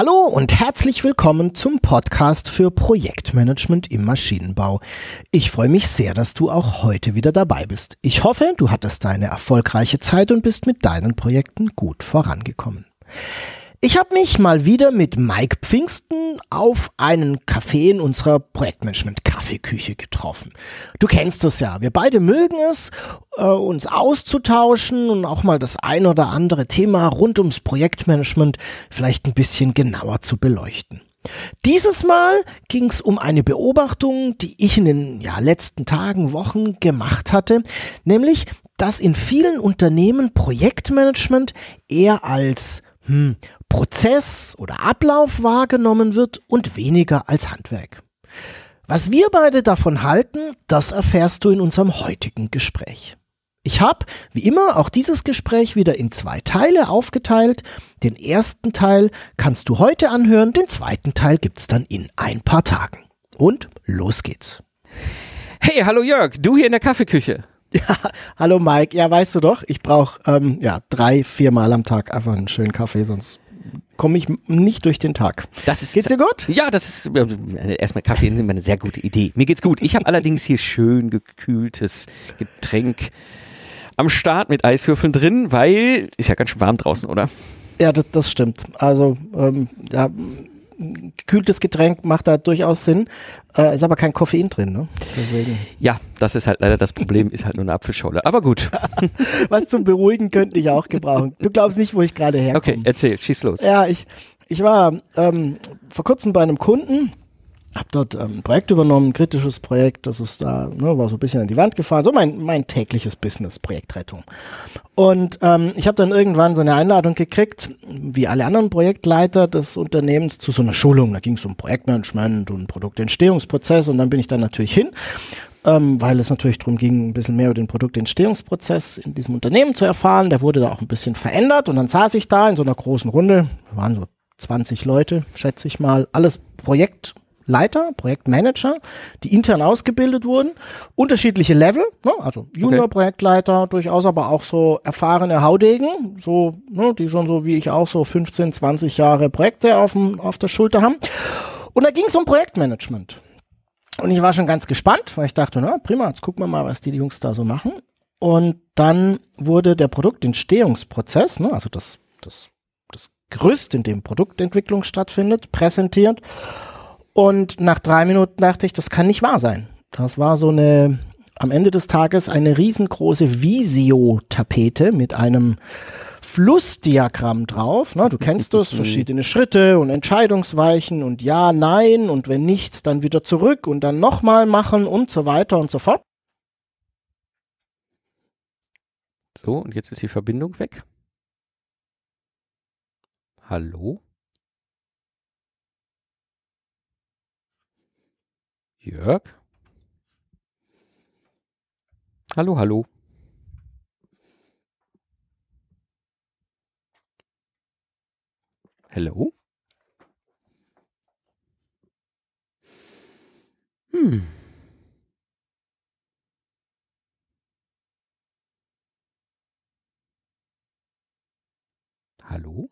Hallo und herzlich willkommen zum Podcast für Projektmanagement im Maschinenbau. Ich freue mich sehr, dass du auch heute wieder dabei bist. Ich hoffe, du hattest eine erfolgreiche Zeit und bist mit deinen Projekten gut vorangekommen. Ich habe mich mal wieder mit Mike Pfingsten auf einen Café in unserer Projektmanagement-Kaffeeküche getroffen. Du kennst das ja. Wir beide mögen es, äh, uns auszutauschen und auch mal das ein oder andere Thema rund ums Projektmanagement vielleicht ein bisschen genauer zu beleuchten. Dieses Mal ging es um eine Beobachtung, die ich in den ja, letzten Tagen, Wochen gemacht hatte, nämlich, dass in vielen Unternehmen Projektmanagement eher als hm, Prozess oder Ablauf wahrgenommen wird und weniger als Handwerk. Was wir beide davon halten, das erfährst du in unserem heutigen Gespräch. Ich habe, wie immer, auch dieses Gespräch wieder in zwei Teile aufgeteilt. Den ersten Teil kannst du heute anhören, den zweiten Teil gibt's dann in ein paar Tagen. Und los geht's. Hey, hallo Jörg, du hier in der Kaffeeküche. Ja, hallo Mike. Ja, weißt du doch, ich brauche ähm, ja drei, viermal am Tag einfach einen schönen Kaffee, sonst komme ich nicht durch den Tag. Das ist, Geht's dir gut? Ja, das ist äh, erstmal Kaffee ist immer eine sehr gute Idee. Mir geht's gut. Ich habe allerdings hier schön gekühltes Getränk am Start mit Eiswürfeln drin, weil ist ja ganz schön warm draußen, oder? Ja, das, das stimmt. Also ähm, ja, gekühltes Getränk macht da durchaus Sinn. Äh, ist aber kein Koffein drin, ne? Deswegen. Ja, das ist halt leider das Problem, ist halt nur eine Apfelscholle. Aber gut. Was zum Beruhigen könnte ich auch gebrauchen. Du glaubst nicht, wo ich gerade herkomme. Okay, erzähl, schieß los. Ja, ich, ich war ähm, vor kurzem bei einem Kunden, habe dort ähm, ein Projekt übernommen, ein kritisches Projekt, das ist da, ne, war so ein bisschen an die Wand gefahren, so mein, mein tägliches Business, Projektrettung. Und ähm, ich habe dann irgendwann so eine Einladung gekriegt, wie alle anderen Projektleiter des Unternehmens, zu so einer Schulung. Da ging es um Projektmanagement und Produktentstehungsprozess und dann bin ich da natürlich hin. Ähm, weil es natürlich darum ging, ein bisschen mehr über den Produktentstehungsprozess in diesem Unternehmen zu erfahren. Der wurde da auch ein bisschen verändert und dann saß ich da in so einer großen Runde, waren so 20 Leute, schätze ich mal, alles Projekt Leiter, Projektmanager, die intern ausgebildet wurden, unterschiedliche Level, ne? also Junior-Projektleiter, durchaus aber auch so erfahrene Haudegen, so, ne, die schon so wie ich auch so 15, 20 Jahre Projekte auf, dem, auf der Schulter haben. Und da ging es um Projektmanagement. Und ich war schon ganz gespannt, weil ich dachte, na prima, jetzt gucken wir mal, was die Jungs da so machen. Und dann wurde der Produktentstehungsprozess, ne, also das, das, das Gerüst, in dem Produktentwicklung stattfindet, präsentiert. Und nach drei Minuten dachte ich, das kann nicht wahr sein. Das war so eine, am Ende des Tages eine riesengroße Visio-Tapete mit einem Flussdiagramm drauf. Ne? Du kennst das, verschiedene Schritte und Entscheidungsweichen und ja, nein und wenn nicht, dann wieder zurück und dann nochmal machen und so weiter und so fort. So, und jetzt ist die Verbindung weg. Hallo? Jörg? Hallo, hallo. Hallo? Hm. Hallo?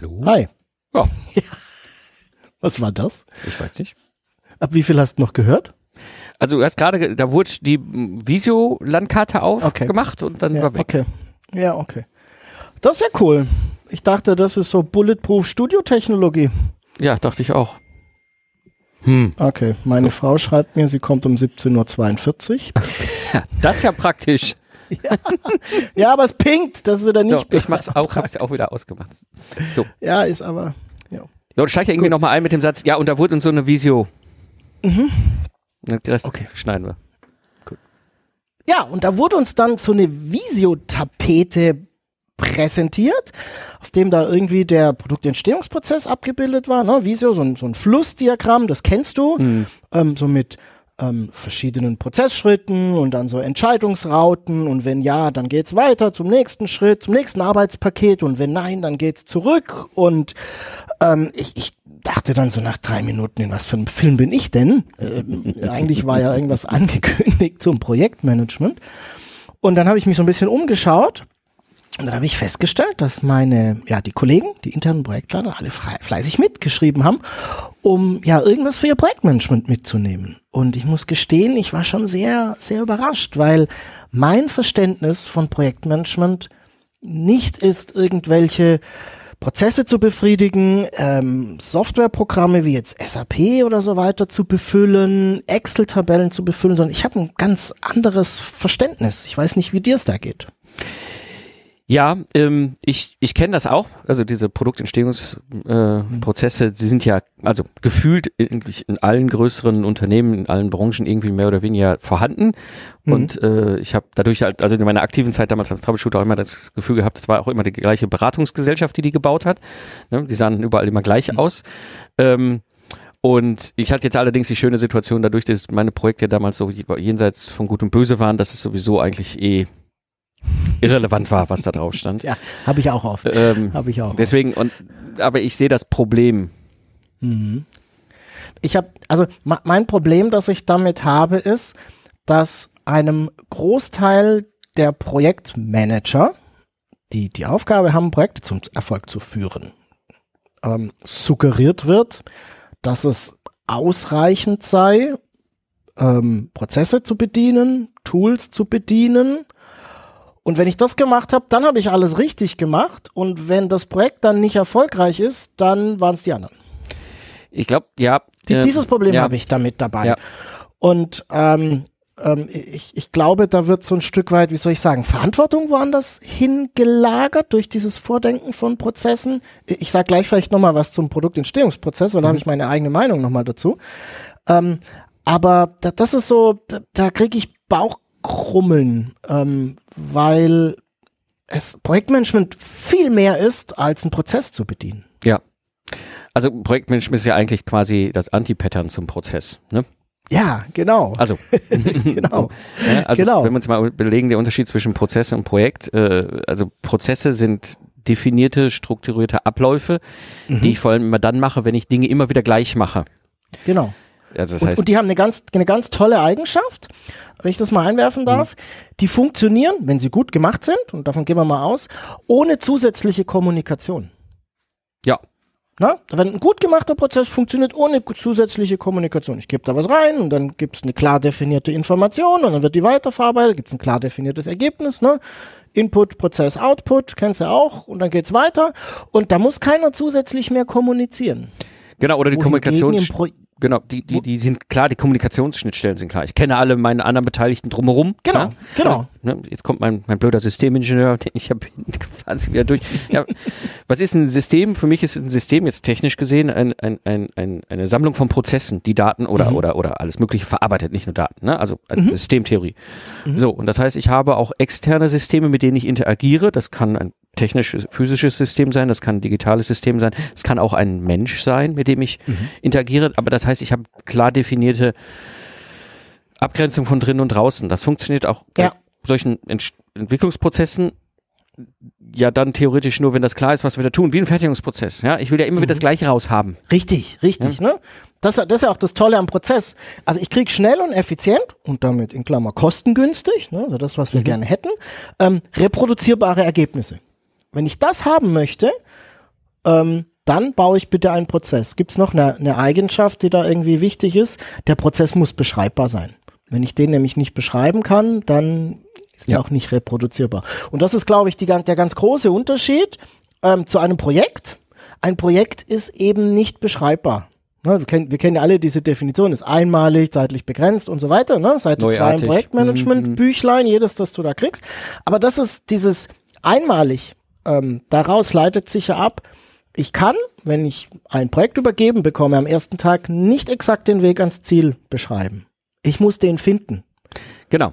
Hallo? Hi. Ja, Was war das? ich weiß nicht. Ab wie viel hast du noch gehört? Also du hast gerade, ge- da wurde die Visio-Landkarte aufgemacht und dann Ja, war weg. okay. Ja, okay. Das ist ja cool. Ich dachte, das ist so Bulletproof Studio-Technologie. Ja, dachte ich auch. Hm. Okay, meine Frau schreibt mir, sie kommt um 17.42 Uhr. Ja, das ist ja praktisch. Ja, aber es pinkt, das ist wieder So, nicht. ich mach's auch, hab's auch wieder ausgemacht. So, Ja, ist aber. Ja. so steigt ja irgendwie nochmal ein mit dem Satz, ja, und da wurde uns so eine Visio. Mhm. Den Rest Okay. schneiden wir. Ja, und da wurde uns dann so eine Visio-Tapete präsentiert, auf dem da irgendwie der Produktentstehungsprozess abgebildet war. Ne? Visio, so ein, so ein Flussdiagramm, das kennst du, ähm, so mit ähm, verschiedenen Prozessschritten und dann so Entscheidungsrauten und wenn ja, dann geht's weiter zum nächsten Schritt, zum nächsten Arbeitspaket und wenn nein, dann geht's zurück und ähm, ich, ich dachte dann so nach drei Minuten, in was für einem Film bin ich denn? Ähm, eigentlich war ja irgendwas angekündigt zum Projektmanagement. Und dann habe ich mich so ein bisschen umgeschaut und dann habe ich festgestellt, dass meine, ja, die Kollegen, die internen Projektleiter, alle frei, fleißig mitgeschrieben haben, um ja irgendwas für ihr Projektmanagement mitzunehmen. Und ich muss gestehen, ich war schon sehr, sehr überrascht, weil mein Verständnis von Projektmanagement nicht ist, irgendwelche Prozesse zu befriedigen, ähm, Softwareprogramme wie jetzt SAP oder so weiter zu befüllen, Excel-Tabellen zu befüllen, sondern ich habe ein ganz anderes Verständnis. Ich weiß nicht, wie dir es da geht. Ja, ähm, ich, ich kenne das auch. Also diese Produktentstehungsprozesse, äh, die sind ja also gefühlt eigentlich in allen größeren Unternehmen, in allen Branchen irgendwie mehr oder weniger vorhanden. Und äh, ich habe dadurch halt, also in meiner aktiven Zeit damals als Troubleshooter auch immer das Gefühl gehabt, das war auch immer die gleiche Beratungsgesellschaft, die die gebaut hat. Ne? Die sahen überall immer gleich aus. Ähm, und ich hatte jetzt allerdings die schöne Situation, dadurch, dass meine Projekte damals so jenseits von Gut und Böse waren, dass es sowieso eigentlich eh irrelevant war, was da drauf stand. Ja, habe ich auch oft. Ähm, Habe ich auch. deswegen, und, aber ich sehe das Problem. Ich habe, also mein Problem, das ich damit habe, ist, dass einem Großteil der Projektmanager, die die Aufgabe haben, Projekte zum Erfolg zu führen, ähm, suggeriert wird, dass es ausreichend sei, ähm, Prozesse zu bedienen, Tools zu bedienen. Und wenn ich das gemacht habe, dann habe ich alles richtig gemacht. Und wenn das Projekt dann nicht erfolgreich ist, dann waren es die anderen. Ich glaube, ja. Die, äh, dieses Problem ja, habe ich damit dabei. Ja. Und ähm, ähm, ich, ich glaube, da wird so ein Stück weit, wie soll ich sagen, Verantwortung woanders hingelagert durch dieses Vordenken von Prozessen. Ich sage gleich vielleicht nochmal was zum Produktentstehungsprozess, weil da habe ich meine eigene Meinung nochmal dazu. Ähm, aber da, das ist so, da, da kriege ich Bauchkrummeln, ähm, weil es Projektmanagement viel mehr ist, als einen Prozess zu bedienen. Ja. Also Projektmanagement ist ja eigentlich quasi das Anti-Pattern zum Prozess. Ne? Ja, genau. Also, genau. ja, also Genau. wenn wir uns mal überlegen, der Unterschied zwischen Prozesse und Projekt, äh, also Prozesse sind definierte, strukturierte Abläufe, Mhm. die ich vor allem immer dann mache, wenn ich Dinge immer wieder gleich mache. Genau. Also das Und, heißt, und die haben eine ganz, eine ganz tolle Eigenschaft, wenn ich das mal einwerfen darf. Die funktionieren, wenn sie gut gemacht sind, und davon gehen wir mal aus, ohne zusätzliche Kommunikation. ja, Na? Wenn ein gut gemachter Prozess funktioniert ohne zusätzliche Kommunikation. Ich gebe da was rein und dann gibt es eine klar definierte Information und dann wird die weiterverarbeitet, gibt es ein klar definiertes Ergebnis. Ne? Input, Prozess, Output, kennst du auch und dann geht's weiter. Und da muss keiner zusätzlich mehr kommunizieren. genau, oder die Pro Genau, die, die, die sind klar, die Kommunikationsschnittstellen sind klar. Ich kenne alle meine anderen Beteiligten drumherum. Genau, ja? genau. Ne, jetzt kommt mein, mein blöder Systemingenieur, den ich habe quasi wieder durch. Ja, was ist ein System? Für mich ist ein System jetzt technisch gesehen ein, ein, ein, ein, eine Sammlung von Prozessen, die Daten oder, oder, oder alles Mögliche verarbeitet, nicht nur Daten. Ne? Also eine Systemtheorie. So, und das heißt, ich habe auch externe Systeme, mit denen ich interagiere. Das kann ein technisches, physisches System sein, das kann ein digitales System sein, es kann auch ein Mensch sein, mit dem ich interagiere. Aber das heißt, ich habe klar definierte Abgrenzung von drinnen und draußen. Das funktioniert auch Ja. bei solchen Ent Entwicklungsprozessen ja dann theoretisch nur, wenn das klar ist, was wir da tun, wie ein Fertigungsprozess. Ja, ich will ja immer wieder das Gleiche raushaben. Richtig, richtig, ne? Das, das ist ja auch das Tolle am Prozess. Also ich krieg schnell und effizient und damit in Klammer kostengünstig, ne, also das, was wir gerne hätten, ähm, reproduzierbare Ergebnisse. Wenn ich das haben möchte, ähm, dann baue ich bitte einen Prozess. Gibt es noch eine, eine Eigenschaft, die da irgendwie wichtig ist? Der Prozess muss beschreibbar sein. Wenn ich den nämlich nicht beschreiben kann, dann ist ja. er auch nicht reproduzierbar. Und das ist, glaube ich, die, der ganz große Unterschied ähm, zu einem Projekt. Ein Projekt ist eben nicht beschreibbar. Ne, wir, kennen, wir kennen ja alle diese Definition, ist einmalig, zeitlich begrenzt und so weiter. Ne? Seite 2 im Projektmanagement, mhm. Büchlein, jedes, das du da kriegst. Aber das ist dieses einmalig. Ähm, daraus leitet sich ja ab, ich kann, wenn ich ein Projekt übergeben bekomme, am ersten Tag nicht exakt den Weg ans Ziel beschreiben. Ich muss den finden. Genau.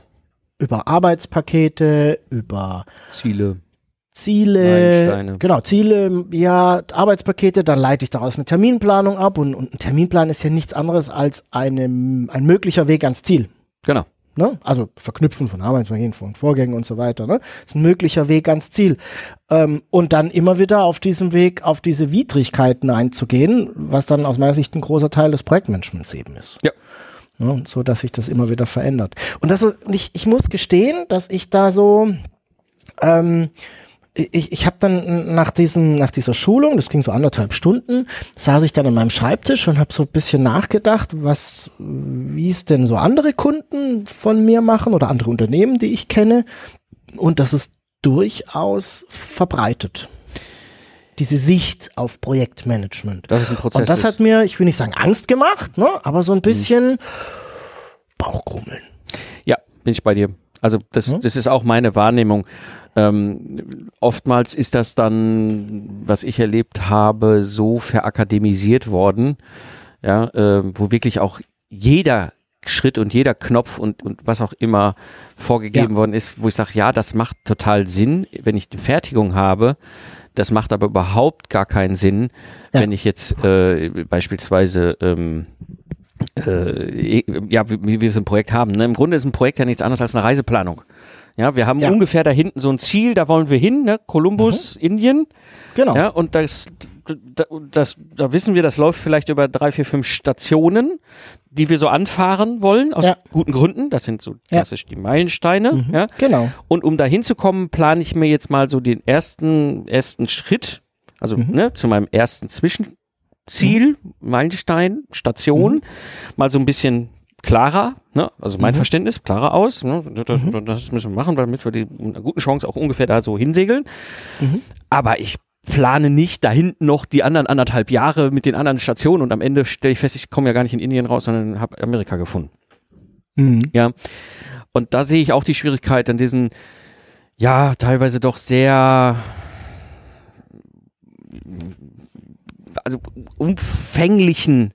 Über Arbeitspakete, über Ziele. Ziele, Meilensteine. genau, Ziele, ja, Arbeitspakete, dann leite ich daraus eine Terminplanung ab und, und ein Terminplan ist ja nichts anderes als einem, ein möglicher Weg ans Ziel. Genau. Ne? Also Verknüpfen von Arbeitspaketen, von Vorgängen und so weiter. Ne? ist ein möglicher Weg ans Ziel. Ähm, und dann immer wieder auf diesem Weg auf diese Widrigkeiten einzugehen, was dann aus meiner Sicht ein großer Teil des Projektmanagements eben ist. Ja. Ne? So dass sich das immer wieder verändert. Und das ist, ich, ich muss gestehen, dass ich da so ähm, ich, ich habe dann nach diesem nach dieser Schulung, das ging so anderthalb Stunden, saß ich dann an meinem Schreibtisch und habe so ein bisschen nachgedacht, was wie es denn so andere Kunden von mir machen oder andere Unternehmen, die ich kenne und das ist durchaus verbreitet. Diese Sicht auf Projektmanagement. Das ist ein Prozess. Und das hat mir, ich will nicht sagen Angst gemacht, ne, aber so ein bisschen mhm. Bauchgrummeln. Ja, bin ich bei dir. Also das, hm? das ist auch meine Wahrnehmung. Ähm, oftmals ist das dann, was ich erlebt habe, so verakademisiert worden, ja, äh, wo wirklich auch jeder Schritt und jeder Knopf und, und was auch immer vorgegeben ja. worden ist, wo ich sage, ja, das macht total Sinn, wenn ich eine Fertigung habe. Das macht aber überhaupt gar keinen Sinn, ja. wenn ich jetzt äh, beispielsweise ähm, äh, ja, wie, wie wir es im Projekt haben. Ne? Im Grunde ist ein Projekt ja nichts anderes als eine Reiseplanung. Ja, wir haben ja. ungefähr da hinten so ein Ziel, da wollen wir hin, ne? Kolumbus, mhm. Indien. Genau. Ja, und das, das, das, da wissen wir, das läuft vielleicht über drei, vier, fünf Stationen, die wir so anfahren wollen, aus ja. guten Gründen. Das sind so klassisch ja. die Meilensteine. Mhm. Ja? Genau. Und um da hinzukommen, plane ich mir jetzt mal so den ersten, ersten Schritt, also mhm. ne, zu meinem ersten Zwischenziel, mhm. Meilenstein, Station, mhm. mal so ein bisschen klarer, ne? also mein mhm. Verständnis, klarer aus. Ne? Das, mhm. das, müssen wir machen, damit wir die eine gute Chance auch ungefähr da so hinsegeln. Mhm. Aber ich plane nicht da hinten noch die anderen anderthalb Jahre mit den anderen Stationen und am Ende stelle ich fest, ich komme ja gar nicht in Indien raus, sondern habe Amerika gefunden. Mhm. Ja. Und da sehe ich auch die Schwierigkeit an diesen, ja, teilweise doch sehr also umfänglichen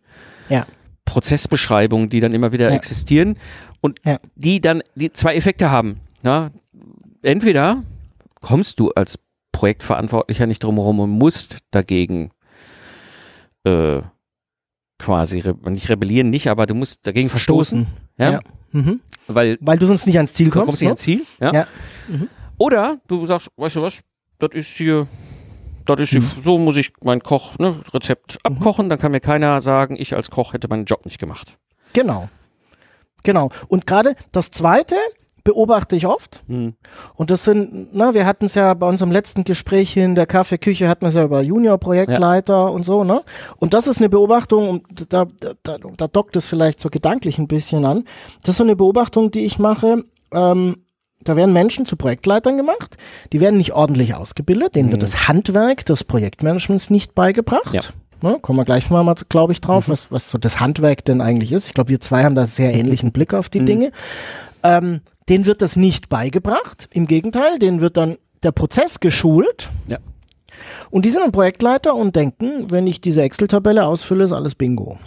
ja. Prozessbeschreibungen, die dann immer wieder ja. existieren und ja. die dann die zwei Effekte haben. Na? Entweder kommst du als Projektverantwortlicher nicht drumherum und musst dagegen äh, quasi re nicht rebellieren, nicht, aber du musst dagegen verstoßen. Ja. ja. Mhm. Weil, Weil du sonst nicht ans Ziel kommst. Du kommst nicht ne? ans Ziel. Ja. Mhm. Oder du sagst, weißt du was, das ist hier das ist mhm. so muss ich mein Koch, ne, Rezept mhm. abkochen, dann kann mir keiner sagen, ich als Koch hätte meinen Job nicht gemacht. Genau. Genau. Und gerade das zweite beobachte ich oft. Mhm. Und das sind, na, wir hatten es ja bei unserem letzten Gespräch in der Kaffeeküche, hatten wir es ja über Junior-Projektleiter ja. und so, ne? Und das ist eine Beobachtung, und da, da, da dockt es vielleicht so gedanklich ein bisschen an. Das ist so eine Beobachtung, die ich mache, ähm, da werden Menschen zu Projektleitern gemacht, die werden nicht ordentlich ausgebildet, denen mhm. wird das Handwerk des Projektmanagements nicht beigebracht. Ja. Ne, kommen wir gleich mal, glaube ich, drauf, mhm. was, was so das Handwerk denn eigentlich ist. Ich glaube, wir zwei haben da sehr ähnlichen Blick auf die mhm. Dinge. Ähm, denen wird das nicht beigebracht. Im Gegenteil, denen wird dann der Prozess geschult. Ja. Und die sind dann Projektleiter und denken, wenn ich diese Excel-Tabelle ausfülle, ist alles Bingo.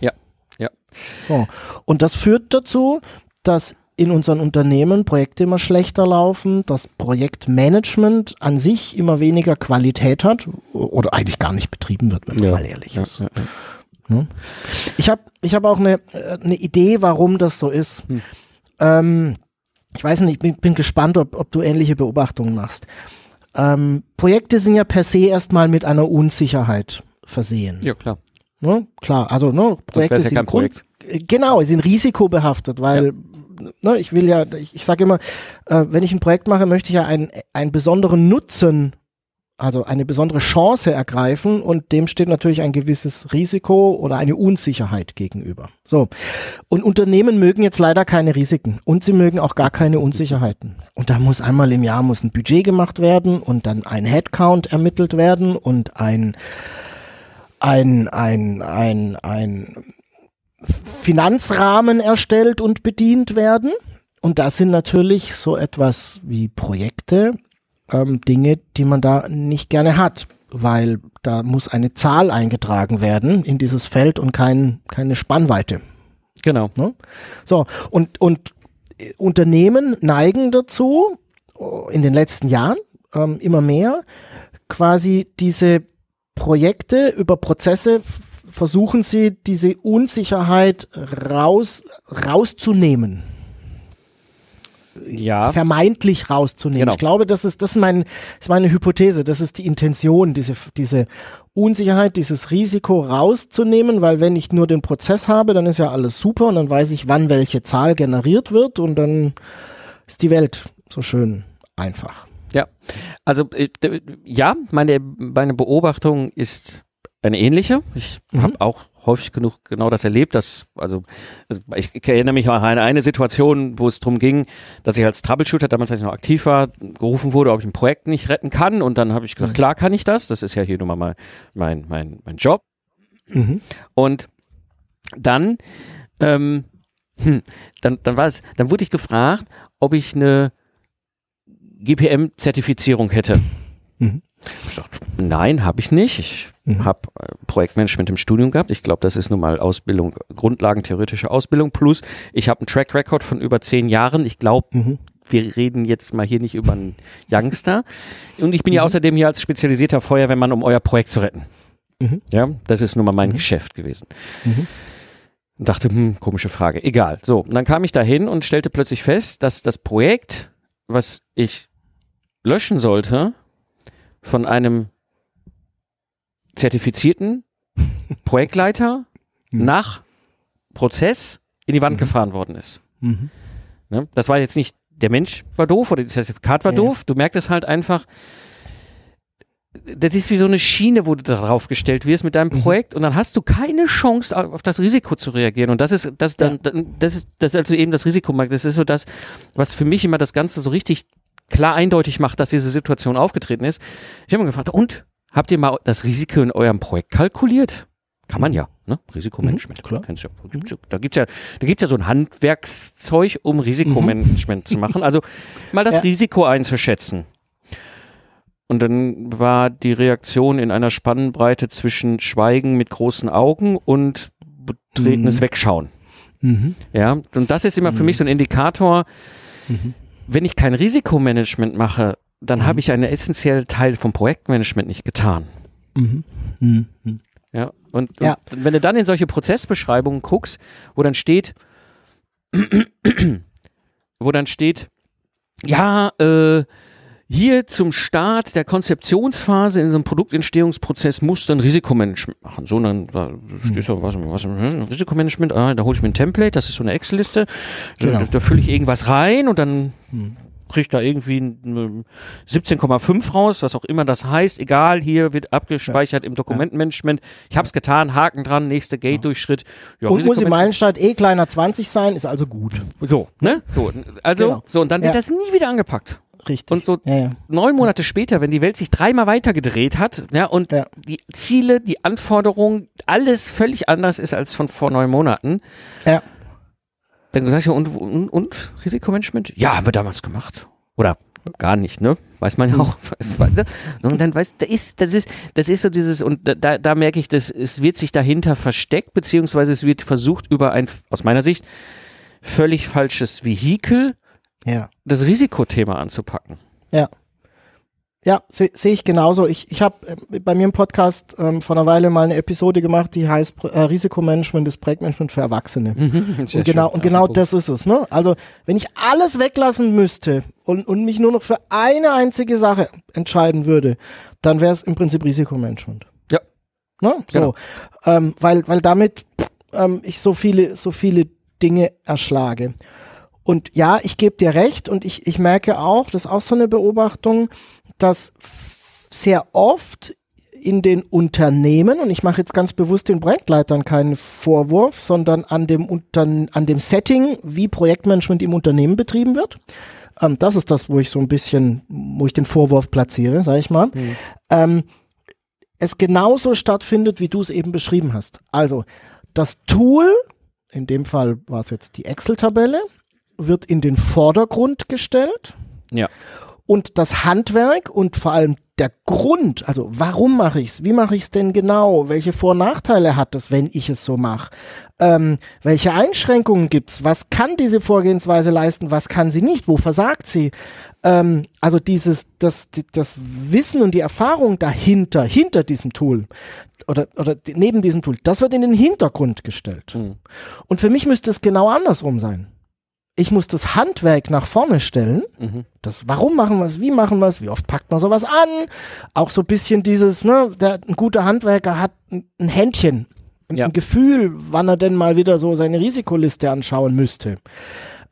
Ja, ja. So. Und das führt dazu, dass in unseren Unternehmen Projekte immer schlechter laufen, das Projektmanagement an sich immer weniger Qualität hat oder eigentlich gar nicht betrieben wird, wenn man ja. mal ehrlich ist. Ja, ja, hm? ich habe ich hab auch eine, äh, eine Idee, warum das so ist. Hm. Ähm, ich weiß nicht, ich bin, bin gespannt, ob, ob du ähnliche Beobachtungen machst. Ähm, Projekte sind ja per se erstmal mit einer Unsicherheit versehen. Ja, klar. Ne? Klar, also ne, Projekte sind kein Projekt. Genau, sind risikobehaftet, weil ne, ich will ja, ich, ich sage immer, äh, wenn ich ein Projekt mache, möchte ich ja einen, einen besonderen Nutzen also eine besondere Chance ergreifen und dem steht natürlich ein gewisses Risiko oder eine Unsicherheit gegenüber. So. Und Unternehmen mögen jetzt leider keine Risiken und sie mögen auch gar keine Unsicherheiten. Und da muss einmal im Jahr muss ein Budget gemacht werden und dann ein Headcount ermittelt werden und ein ein ein ein ein Finanzrahmen erstellt und bedient werden. Und das sind natürlich so etwas wie Projekte, ähm, Dinge, die man da nicht gerne hat, weil da muss eine Zahl eingetragen werden in dieses Feld und kein, keine Spannweite. Genau. Ne? So, und, und äh, Unternehmen neigen dazu, in den letzten Jahren ähm, immer mehr, quasi diese Projekte über Prozesse versuchen sie, diese Unsicherheit raus, rauszunehmen ja. vermeintlich rauszunehmen. Genau. Ich glaube, das ist, das ist, mein, ist meine Hypothese, das ist die Intention, diese, diese Unsicherheit, dieses Risiko rauszunehmen, weil wenn ich nur den Prozess habe, dann ist ja alles super und dann weiß ich, wann welche Zahl generiert wird und dann ist die Welt so schön einfach. Ja, also äh, ja, meine, meine Beobachtung ist eine ähnliche. Ich mhm. habe auch häufig genug genau das erlebt, dass, also, also ich, ich erinnere mich an eine, eine Situation, wo es darum ging, dass ich als Troubleshooter, damals als ich noch aktiv war, gerufen wurde, ob ich ein Projekt nicht retten kann und dann habe ich gesagt, mhm. klar kann ich das, das ist ja hier nun mal mein, mein, mein Job. Mhm. Und dann, ähm, hm, dann, dann war es, dann wurde ich gefragt, ob ich eine GPM-Zertifizierung hätte. Mhm. Ich dachte, nein, habe ich nicht. Ich mhm. habe äh, Projektmanagement im Studium gehabt. Ich glaube, das ist nun mal Ausbildung, Grundlagen theoretische Ausbildung. Plus, ich habe einen Track Record von über zehn Jahren. Ich glaube, mhm. wir reden jetzt mal hier nicht über einen Youngster. Und ich bin mhm. ja außerdem hier als spezialisierter Feuerwehrmann, um euer Projekt zu retten. Mhm. Ja, das ist nun mal mein mhm. Geschäft gewesen. Mhm. Und dachte, hm, komische Frage. Egal. So, und dann kam ich dahin und stellte plötzlich fest, dass das Projekt, was ich löschen sollte, von einem zertifizierten Projektleiter mhm. nach Prozess in die Wand mhm. gefahren worden ist. Mhm. Ne? Das war jetzt nicht, der Mensch war doof oder das Zertifikat war ja. doof. Du merkst es halt einfach, das ist wie so eine Schiene, wo du darauf gestellt wirst mit deinem mhm. Projekt und dann hast du keine Chance, auf das Risiko zu reagieren. Und das ist, das, dann, ja. das ist, das ist also eben das Risiko. Das ist so das, was für mich immer das Ganze so richtig klar eindeutig macht, dass diese Situation aufgetreten ist. Ich habe mir gefragt, und habt ihr mal das Risiko in eurem Projekt kalkuliert? Kann man ja, ne? Risikomanagement. Mhm, klar. Kennst ja. Da gibt's ja, da gibt's ja so ein Handwerkszeug, um Risikomanagement mhm. zu machen. Also mal das ja. Risiko einzuschätzen. Und dann war die Reaktion in einer Spannbreite zwischen Schweigen mit großen Augen und betretenes mhm. Wegschauen. Mhm. Ja, und das ist immer für mich so ein Indikator. Mhm wenn ich kein Risikomanagement mache, dann mhm. habe ich einen essentiellen Teil vom Projektmanagement nicht getan. Mhm. Mhm. Ja, und, ja. und wenn du dann in solche Prozessbeschreibungen guckst, wo dann steht, wo dann steht, ja, äh, hier zum Start der Konzeptionsphase in so einem Produktentstehungsprozess muss dann Risikomanagement machen. So, dann da steht so, was, was, Risikomanagement, ah, da hole ich mir ein Template, das ist so eine Excel-Liste, genau. da, da fülle ich irgendwas rein und dann hm kriegt da irgendwie 17,5 raus, was auch immer das heißt. Egal, hier wird abgespeichert ja. im Dokumentenmanagement. Ich habe es getan, Haken dran, nächste Gate-Durchschritt. Ja, und muss im Meilenstein eh kleiner 20 sein, ist also gut. So, ne? So, also, genau. so, und dann wird ja. das nie wieder angepackt. Richtig. Und so ja, ja. neun Monate später, wenn die Welt sich dreimal weiter gedreht hat, ja, und ja. die Ziele, die Anforderungen, alles völlig anders ist als von vor neun Monaten. Ja. Dann sag ich, und, und, und Risikomanagement? Ja, haben wir damals gemacht. Oder gar nicht, ne? Weiß man ja auch. Und dann weiß, da ist, das ist, das ist so dieses, und da, da merke ich, dass es wird sich dahinter versteckt, beziehungsweise es wird versucht, über ein, aus meiner Sicht, völlig falsches Vehikel ja. das Risikothema anzupacken. Ja. Ja, sehe seh ich genauso. Ich, ich habe äh, bei mir im Podcast ähm, vor einer Weile mal eine Episode gemacht, die heißt äh, Risikomanagement ist Projektmanagement für Erwachsene. Mhm, und genau, und genau das ist es. Ne? Also wenn ich alles weglassen müsste und, und mich nur noch für eine einzige Sache entscheiden würde, dann wäre es im Prinzip Risikomanagement. Ja. Ne? So, genau. ähm, weil, weil damit ähm, ich so viele, so viele Dinge erschlage. Und ja, ich gebe dir recht und ich, ich merke auch, das ist auch so eine Beobachtung, dass sehr oft in den Unternehmen, und ich mache jetzt ganz bewusst den Projektleitern keinen Vorwurf, sondern an dem, an dem Setting, wie Projektmanagement im Unternehmen betrieben wird. Ähm, das ist das, wo ich so ein bisschen, wo ich den Vorwurf platziere, sage ich mal. Mhm. Ähm, es genauso stattfindet, wie du es eben beschrieben hast. Also das Tool, in dem Fall war es jetzt die Excel-Tabelle, wird in den Vordergrund gestellt. Ja. Und das Handwerk und vor allem der Grund, also warum mache ich es, wie mache ich es denn genau, welche Vor- und Nachteile hat es, wenn ich es so mache, ähm, welche Einschränkungen gibt es, was kann diese Vorgehensweise leisten, was kann sie nicht, wo versagt sie, ähm, also dieses, das, das Wissen und die Erfahrung dahinter, hinter diesem Tool oder, oder neben diesem Tool, das wird in den Hintergrund gestellt. Mhm. Und für mich müsste es genau andersrum sein ich muss das Handwerk nach vorne stellen. Mhm. Das, warum machen wir es, wie machen wir es, wie oft packt man sowas an? Auch so ein bisschen dieses, ne, der, ein guter Handwerker hat ein, ein Händchen, ein, ja. ein, Gefühl, wann er denn mal wieder so seine Risikoliste anschauen müsste.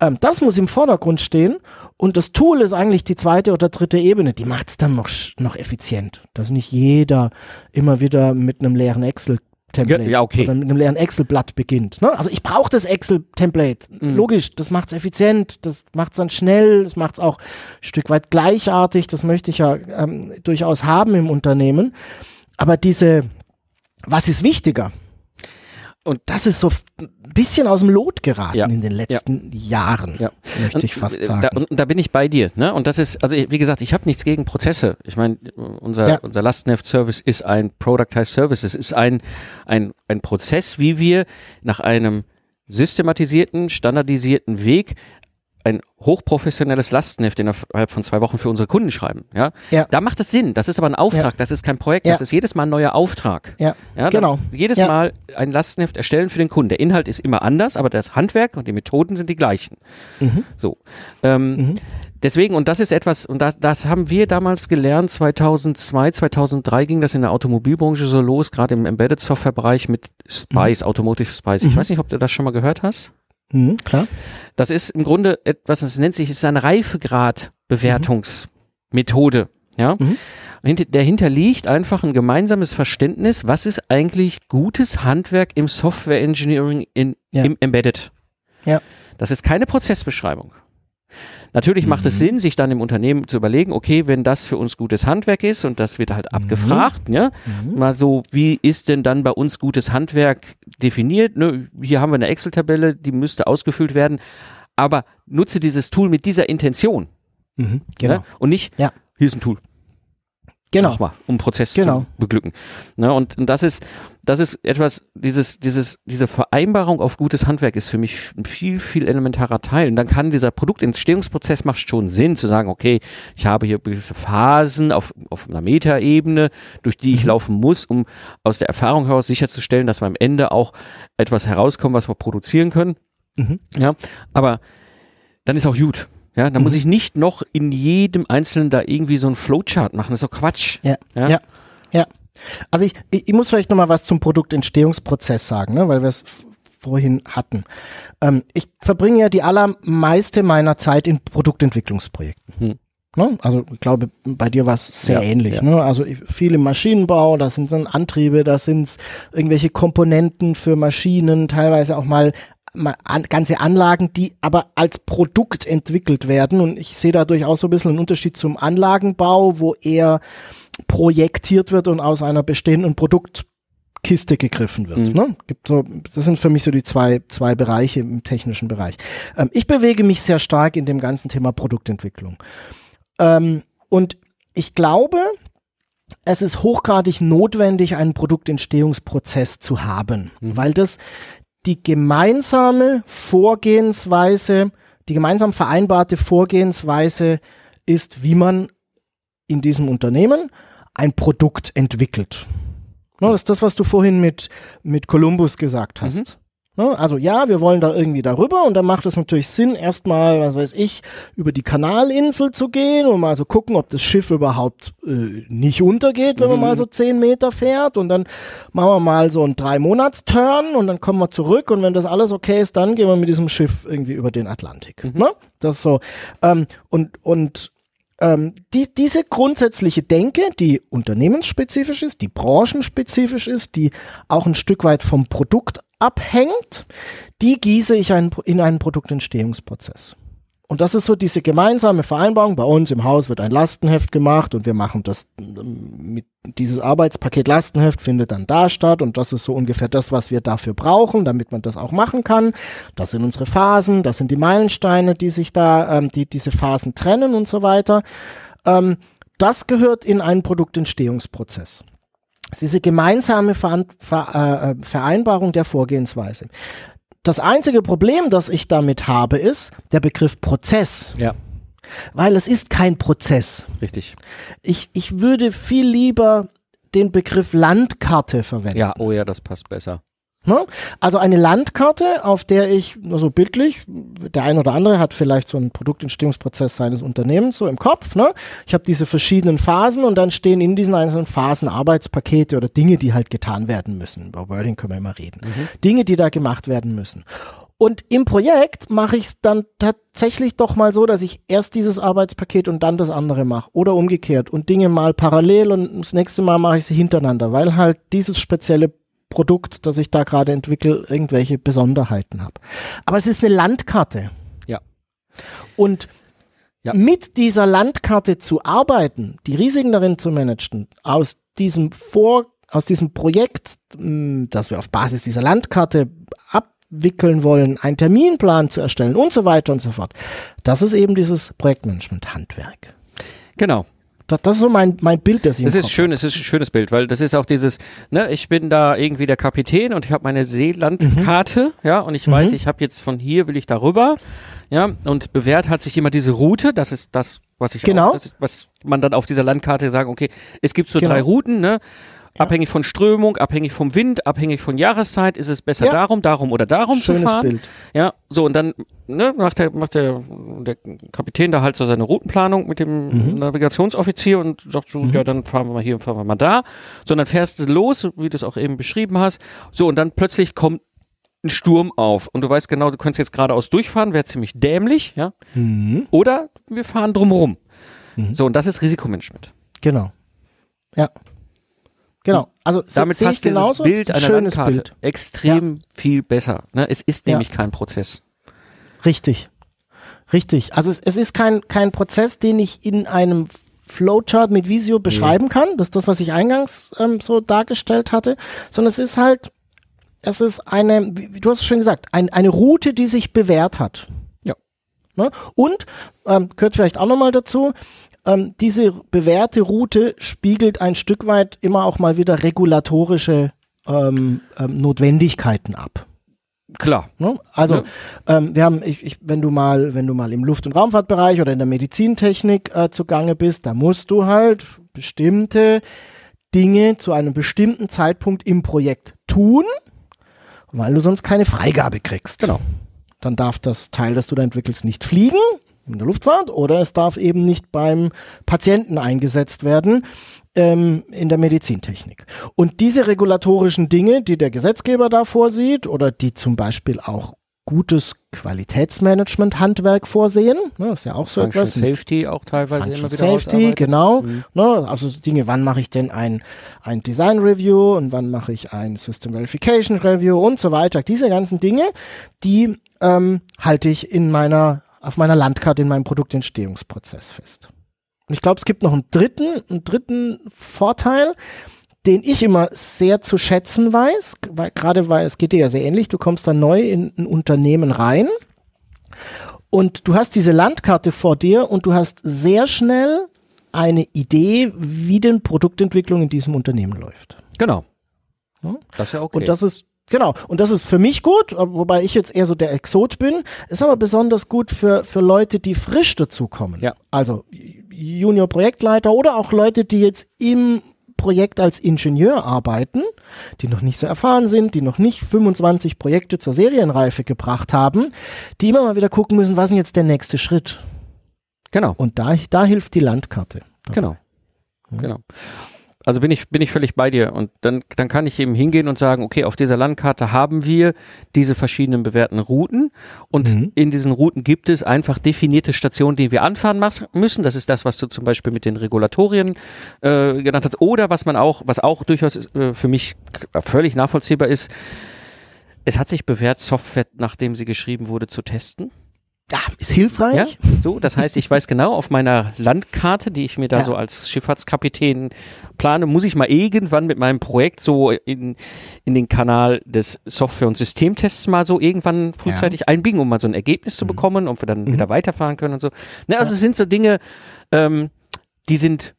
Ähm, das muss im Vordergrund stehen und das Tool ist eigentlich die zweite oder dritte Ebene. Die macht es dann noch, noch effizient, dass nicht jeder immer wieder mit einem leeren Excel Template. Ja, okay. Oder mit einem leeren Excel-Blatt beginnt. Ne? Also ich brauche das Excel-Template. Mhm. Logisch, das macht es effizient, das macht es dann schnell, das macht es auch ein Stück weit gleichartig. Das möchte ich ja ähm, durchaus haben im Unternehmen. Aber diese, was ist wichtiger? Und das ist so ein bisschen aus dem Lot geraten ja. in den letzten ja. Jahren, ja. möchte ich fast sagen. Da, und da bin ich bei dir. Ne? Und das ist, also wie gesagt, ich habe nichts gegen Prozesse. Ich meine, unser, unser Lastenheft-Service ist ein Productized Service. Es ist ein, ein, ein Prozess, wie wir nach einem systematisierten, standardisierten Weg ein hochprofessionelles Lastenheft innerhalb von zwei Wochen für unsere Kunden schreiben. Ja? ja. Da macht es Sinn. Das ist aber ein Auftrag, ja. das ist kein Projekt, ja. das ist jedes Mal ein neuer Auftrag. Ja, ja genau. Jedes Mal ein Lastenheft erstellen für den Kunden. Der Inhalt ist immer anders, aber das Handwerk und die Methoden sind die gleichen. Mhm. So. Ähm, mhm. Deswegen, und das ist etwas, und das, das haben wir damals gelernt, 2002, 2003 ging das in der Automobilbranche so los, gerade im Embedded Software Bereich mit Spice, mhm. Automotive Spice. Ich mhm. weiß nicht, ob du das schon mal gehört hast. Mhm, klar. Das ist im Grunde etwas, das nennt sich, ist eine Reifegrad-Bewertungsmethode. Ja. Mhm. Dahinter liegt einfach ein gemeinsames Verständnis, was ist eigentlich gutes Handwerk im Software Engineering in, ja. im Embedded. Ja. Das ist keine Prozessbeschreibung. Natürlich mhm. macht es mhm. Sinn, sich dann im Unternehmen zu überlegen, okay, wenn das für uns gutes Handwerk ist und das wird halt mhm. abgefragt, ja, mhm. mal so, wie ist denn dann bei uns gutes Handwerk definiert? Ne? Hier haben wir eine Excel-Tabelle, die müsste ausgefüllt werden, aber nutze dieses Tool mit dieser Intention. Mhm, genau. Ne? Und nicht, ja. hier ist ein Tool. Genau. Nochmal, um Prozess genau. zu beglücken. Ne, und, und das ist, das ist etwas, dieses, dieses, diese Vereinbarung auf gutes Handwerk ist für mich ein viel, viel elementarer Teil. Und dann kann dieser Produktentstehungsprozess macht schon Sinn zu sagen, okay, ich habe hier gewisse Phasen auf, auf einer Metaebene, durch die ich mhm. laufen muss, um aus der Erfahrung heraus sicherzustellen, dass wir am Ende auch etwas herauskommen, was wir produzieren können. Mhm. Ja, aber dann ist auch gut. Ja, da mhm. muss ich nicht noch in jedem Einzelnen da irgendwie so ein Flowchart machen. Das ist doch Quatsch. Ja, ja, ja. ja. Also ich, ich, muss vielleicht noch mal was zum Produktentstehungsprozess sagen, ne, weil wir es vorhin hatten. Ähm, ich verbringe ja die allermeiste meiner Zeit in Produktentwicklungsprojekten. Hm. Ne? Also ich glaube, bei dir war es sehr ja, ähnlich. Ja. Ne? Also viel im Maschinenbau, da sind dann Antriebe, da sind irgendwelche Komponenten für Maschinen, teilweise auch mal an, ganze Anlagen, die aber als Produkt entwickelt werden. Und ich sehe da durchaus so ein bisschen einen Unterschied zum Anlagenbau, wo eher projektiert wird und aus einer bestehenden Produktkiste gegriffen wird. Mhm. Ne? Gibt so, das sind für mich so die zwei, zwei Bereiche im technischen Bereich. Ähm, ich bewege mich sehr stark in dem ganzen Thema Produktentwicklung. Ähm, und ich glaube, es ist hochgradig notwendig, einen Produktentstehungsprozess zu haben, mhm. weil das die gemeinsame Vorgehensweise, die gemeinsam vereinbarte Vorgehensweise ist, wie man in diesem Unternehmen ein Produkt entwickelt. Das ist das, was du vorhin mit, mit Columbus gesagt hast. Mhm. Ne? Also ja, wir wollen da irgendwie darüber und dann macht es natürlich Sinn, erstmal, was weiß ich, über die Kanalinsel zu gehen und mal so gucken, ob das Schiff überhaupt äh, nicht untergeht, wenn mhm. man mal so zehn Meter fährt und dann machen wir mal so einen Drei-Monats-Turn und dann kommen wir zurück und wenn das alles okay ist, dann gehen wir mit diesem Schiff irgendwie über den Atlantik. Mhm. Ne? Das ist so. Ähm, und und ähm, die, diese grundsätzliche Denke, die unternehmensspezifisch ist, die branchenspezifisch ist, die auch ein Stück weit vom Produkt abhängt, die gieße ich ein, in einen Produktentstehungsprozess. Und das ist so diese gemeinsame Vereinbarung. Bei uns im Haus wird ein Lastenheft gemacht und wir machen das mit dieses Arbeitspaket Lastenheft findet dann da statt und das ist so ungefähr das, was wir dafür brauchen, damit man das auch machen kann. Das sind unsere Phasen, das sind die Meilensteine, die sich da, ähm, die diese Phasen trennen und so weiter. Ähm, das gehört in einen Produktentstehungsprozess. Diese gemeinsame Ver äh, Vereinbarung der Vorgehensweise. Das einzige Problem, das ich damit habe, ist der Begriff Prozess. Ja. Weil es ist kein Prozess. Richtig. Ich, ich würde viel lieber den Begriff Landkarte verwenden. Ja, oh ja, das passt besser. Ne? Also eine Landkarte, auf der ich, nur so bildlich, der ein oder andere hat vielleicht so einen Produktentstehungsprozess seines Unternehmens so im Kopf. Ne? Ich habe diese verschiedenen Phasen und dann stehen in diesen einzelnen Phasen Arbeitspakete oder Dinge, die halt getan werden müssen. Über Wording können wir immer reden. Mhm. Dinge, die da gemacht werden müssen. Und im Projekt mache ich es dann tatsächlich doch mal so, dass ich erst dieses Arbeitspaket und dann das andere mache. Oder umgekehrt. Und Dinge mal parallel und das nächste Mal mache ich sie hintereinander, weil halt dieses spezielle Produkt, das ich da gerade entwickle, irgendwelche Besonderheiten habe. Aber es ist eine Landkarte. Ja. Und ja. mit dieser Landkarte zu arbeiten, die Risiken darin zu managen, aus diesem Vor, aus diesem Projekt, hm, das wir auf Basis dieser Landkarte abwickeln wollen, einen Terminplan zu erstellen und so weiter und so fort. Das ist eben dieses Projektmanagement-Handwerk. Genau. Das, das ist so mein, mein Bild, das ich Das ist schön, es ist ein schönes Bild, weil das ist auch dieses, ne, ich bin da irgendwie der Kapitän und ich habe meine Seelandkarte, mhm. ja, und ich mhm. weiß, ich habe jetzt von hier will ich darüber, ja, und bewährt hat sich immer diese Route, das ist das, was ich genau. auch, das ist, was man dann auf dieser Landkarte sagen, okay, es gibt so genau. drei Routen, ne, ja. Abhängig von Strömung, abhängig vom Wind, abhängig von Jahreszeit ist es besser ja. darum, darum oder darum Schönes zu fahren. Bild. Ja, so und dann ne, macht der macht der der Kapitän da halt so seine Routenplanung mit dem mhm. Navigationsoffizier und sagt so, mhm. ja, dann fahren wir mal hier, fahren wir mal da. So und dann fährst du los, wie du es auch eben beschrieben hast. So und dann plötzlich kommt ein Sturm auf und du weißt genau, du könntest jetzt geradeaus durchfahren, wäre ziemlich dämlich, ja. Mhm. Oder wir fahren drumherum. Mhm. So und das ist Risikomanagement. Genau. Ja. Genau. Also damit passt dieses Bild einer schönes Landkarte Bild. extrem ja. viel besser. Ne? Es ist nämlich ja. kein Prozess. Richtig. Richtig. Also es, es, ist kein, kein Prozess, den ich in einem Flowchart mit Visio beschreiben nee. kann. Das ist das, was ich eingangs ähm, so dargestellt hatte. Sondern es ist halt, es ist eine, wie, du hast es schon gesagt, ein, eine Route, die sich bewährt hat. Ja. Ne? Und, ähm, gehört vielleicht auch nochmal dazu, ähm, diese bewährte Route spiegelt ein Stück weit immer auch mal wieder regulatorische ähm, ähm, Notwendigkeiten ab. Klar. Ne? Also ja. ähm, wir haben, ich, ich, wenn du mal, wenn du mal im Luft- und Raumfahrtbereich oder in der Medizintechnik äh, zugange bist, da musst du halt bestimmte Dinge zu einem bestimmten Zeitpunkt im Projekt tun, weil du sonst keine Freigabe kriegst. Genau. Dann darf das Teil, das du da entwickelst, nicht fliegen in der Luftfahrt oder es darf eben nicht beim Patienten eingesetzt werden ähm, in der Medizintechnik. Und diese regulatorischen Dinge, die der Gesetzgeber da vorsieht oder die zum Beispiel auch gutes Qualitätsmanagement-Handwerk vorsehen. Ne, ist ja auch so Function etwas. Safety auch teilweise Function immer wieder Safety, genau. Mhm. Ne, also Dinge, wann mache ich denn ein, ein Design Review und wann mache ich ein System Verification Review und so weiter. Diese ganzen Dinge, die ähm, halte ich in meiner auf meiner Landkarte in meinem Produktentstehungsprozess fest. Und ich glaube, es gibt noch einen dritten, einen dritten Vorteil, den ich immer sehr zu schätzen weiß, weil, gerade weil es geht dir ja sehr ähnlich, du kommst da neu in ein Unternehmen rein und du hast diese Landkarte vor dir und du hast sehr schnell eine Idee, wie denn Produktentwicklung in diesem Unternehmen läuft. Genau. Das ist ja okay. Und das ist Genau, und das ist für mich gut, wobei ich jetzt eher so der Exot bin, ist aber besonders gut für, für Leute, die frisch dazukommen. Ja. Also Junior-Projektleiter oder auch Leute, die jetzt im Projekt als Ingenieur arbeiten, die noch nicht so erfahren sind, die noch nicht 25 Projekte zur Serienreife gebracht haben, die immer mal wieder gucken müssen, was ist jetzt der nächste Schritt? Genau. Und da, da hilft die Landkarte. Dabei. Genau. Genau. Also bin ich, bin ich völlig bei dir. Und dann, dann kann ich eben hingehen und sagen, okay, auf dieser Landkarte haben wir diese verschiedenen bewährten Routen. Und mhm. in diesen Routen gibt es einfach definierte Stationen, die wir anfahren müssen. Das ist das, was du zum Beispiel mit den Regulatorien äh, genannt hast. Oder was man auch, was auch durchaus äh, für mich völlig nachvollziehbar ist, es hat sich bewährt, Software, nachdem sie geschrieben wurde, zu testen. Ja, ist hilfreich. Ja, so, das heißt, ich weiß genau, auf meiner Landkarte, die ich mir da ja. so als Schifffahrtskapitän plane, muss ich mal irgendwann mit meinem Projekt so in, in den Kanal des Software- und Systemtests mal so irgendwann frühzeitig ja. einbiegen, um mal so ein Ergebnis zu mhm. bekommen, und wir dann mhm. wieder weiterfahren können und so. Ne, also es sind so Dinge, ähm, die sind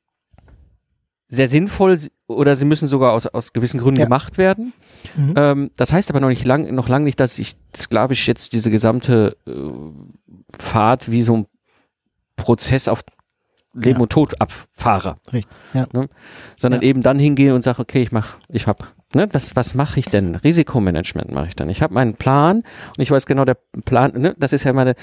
sehr sinnvoll oder sie müssen sogar aus, aus gewissen Gründen ja. gemacht werden. Mhm. Ähm, das heißt aber noch nicht lang, noch lange nicht, dass ich sklavisch jetzt diese gesamte äh, Fahrt wie so ein Prozess auf Leben ja. und Tod abfahre. Richtig. Ja. Ne? Sondern ja. eben dann hingehe und sage, okay, ich mach, ich hab, ne, was, was mache ich denn? Risikomanagement mache ich dann. Ich habe meinen Plan und ich weiß genau, der Plan, ne, das ist ja meine,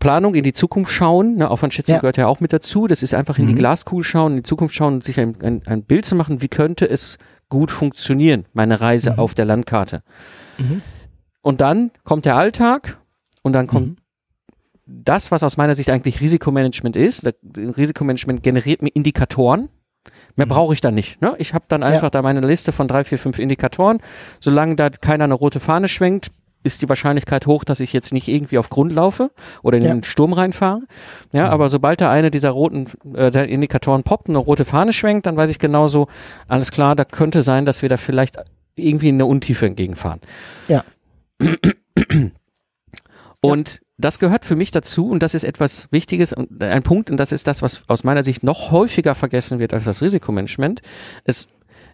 Planung in die Zukunft schauen, ne, Aufwandschätzung ja. gehört ja auch mit dazu. Das ist einfach in mhm. die Glaskugel schauen, in die Zukunft schauen und sich ein, ein, ein, Bild zu machen, wie könnte es gut funktionieren, meine Reise mhm. auf der Landkarte. Mhm. Und dann kommt der Alltag und dann kommt mhm. Das, was aus meiner Sicht eigentlich Risikomanagement ist. Risikomanagement generiert mir Indikatoren. Mehr mhm. brauche ich dann nicht. Ne? Ich habe dann einfach ja. da meine Liste von drei, vier, fünf Indikatoren. Solange da keiner eine rote Fahne schwenkt, ist die Wahrscheinlichkeit hoch, dass ich jetzt nicht irgendwie auf Grund laufe oder in ja. den Sturm reinfahre. Ja, mhm. aber sobald da eine dieser roten äh, Indikatoren poppt und eine rote Fahne schwenkt, dann weiß ich genauso, alles klar, da könnte sein, dass wir da vielleicht irgendwie in eine Untiefe entgegenfahren. Ja. Und ja. Das gehört für mich dazu und das ist etwas Wichtiges und ein Punkt und das ist das, was aus meiner Sicht noch häufiger vergessen wird als das Risikomanagement. Es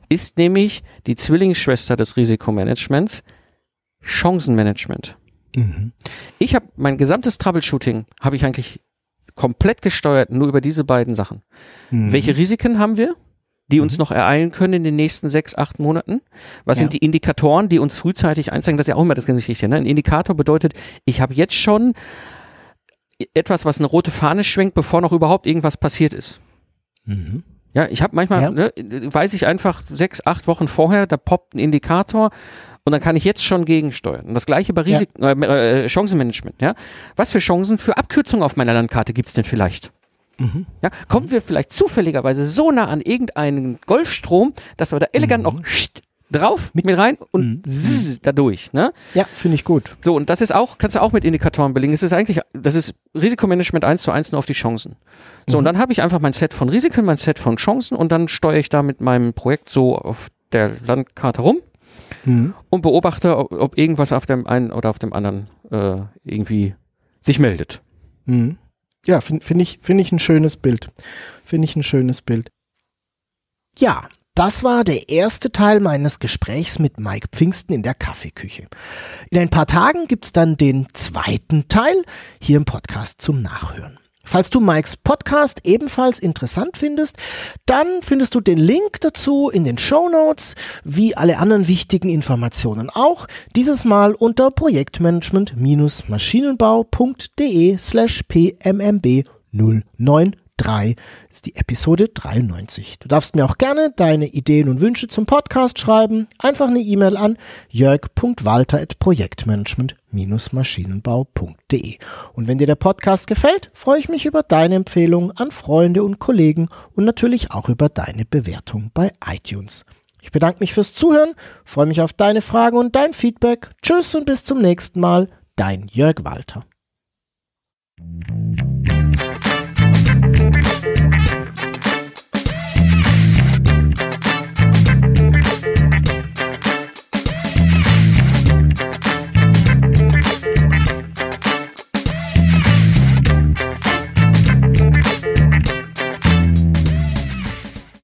ist nämlich die Zwillingsschwester des Risikomanagements, Chancenmanagement. Mhm. Ich habe mein gesamtes Troubleshooting habe ich eigentlich komplett gesteuert nur über diese beiden Sachen. Mhm. Welche Risiken haben wir, die uns mhm. noch ereilen können in den nächsten sechs, acht Monaten? Was ja. sind die Indikatoren, die uns frühzeitig einzeigen? Das ist ja auch immer das Geschichte. Ne? Ein Indikator bedeutet, ich habe jetzt schon etwas, was eine rote Fahne schwenkt, bevor noch überhaupt irgendwas passiert ist. Mhm. Ja, ich habe manchmal, ja. ne, weiß ich einfach sechs, acht Wochen vorher, da poppt ein Indikator und dann kann ich jetzt schon gegensteuern. Und das gleiche bei Risik ja. äh, äh, Chancenmanagement. Ja? Was für Chancen für Abkürzungen auf meiner Landkarte gibt's denn vielleicht? Mhm. Ja, kommen mhm. wir vielleicht zufälligerweise so nah an irgendeinen Golfstrom, dass wir da elegant mhm. noch drauf mit mir rein und mhm. zzz, da durch. Ne? Ja, finde ich gut. So, und das ist auch, kannst du auch mit Indikatoren belegen. Es ist eigentlich, das ist Risikomanagement eins zu eins nur auf die Chancen. So, mhm. und dann habe ich einfach mein Set von Risiken, mein Set von Chancen und dann steuere ich da mit meinem Projekt so auf der Landkarte rum mhm. und beobachte, ob, ob, irgendwas auf dem einen oder auf dem anderen äh, irgendwie sich meldet. Mhm. Ja, finde find ich, find ich ein schönes Bild. Finde ich ein schönes Bild. Ja, das war der erste Teil meines Gesprächs mit Mike Pfingsten in der Kaffeeküche. In ein paar Tagen gibt's dann den zweiten Teil hier im Podcast zum Nachhören. Falls du Mikes Podcast ebenfalls interessant findest, dann findest du den Link dazu in den Show Notes, wie alle anderen wichtigen Informationen auch, dieses Mal unter projektmanagement-maschinenbau.de slash pmmb 09 3 ist die Episode 93. Du darfst mir auch gerne deine Ideen und Wünsche zum Podcast schreiben. Einfach eine E-Mail an jörg.walter.projektmanagement-maschinenbau.de. Und wenn dir der Podcast gefällt, freue ich mich über deine Empfehlung an Freunde und Kollegen und natürlich auch über deine Bewertung bei iTunes. Ich bedanke mich fürs Zuhören, freue mich auf deine Fragen und dein Feedback. Tschüss und bis zum nächsten Mal, dein Jörg Walter.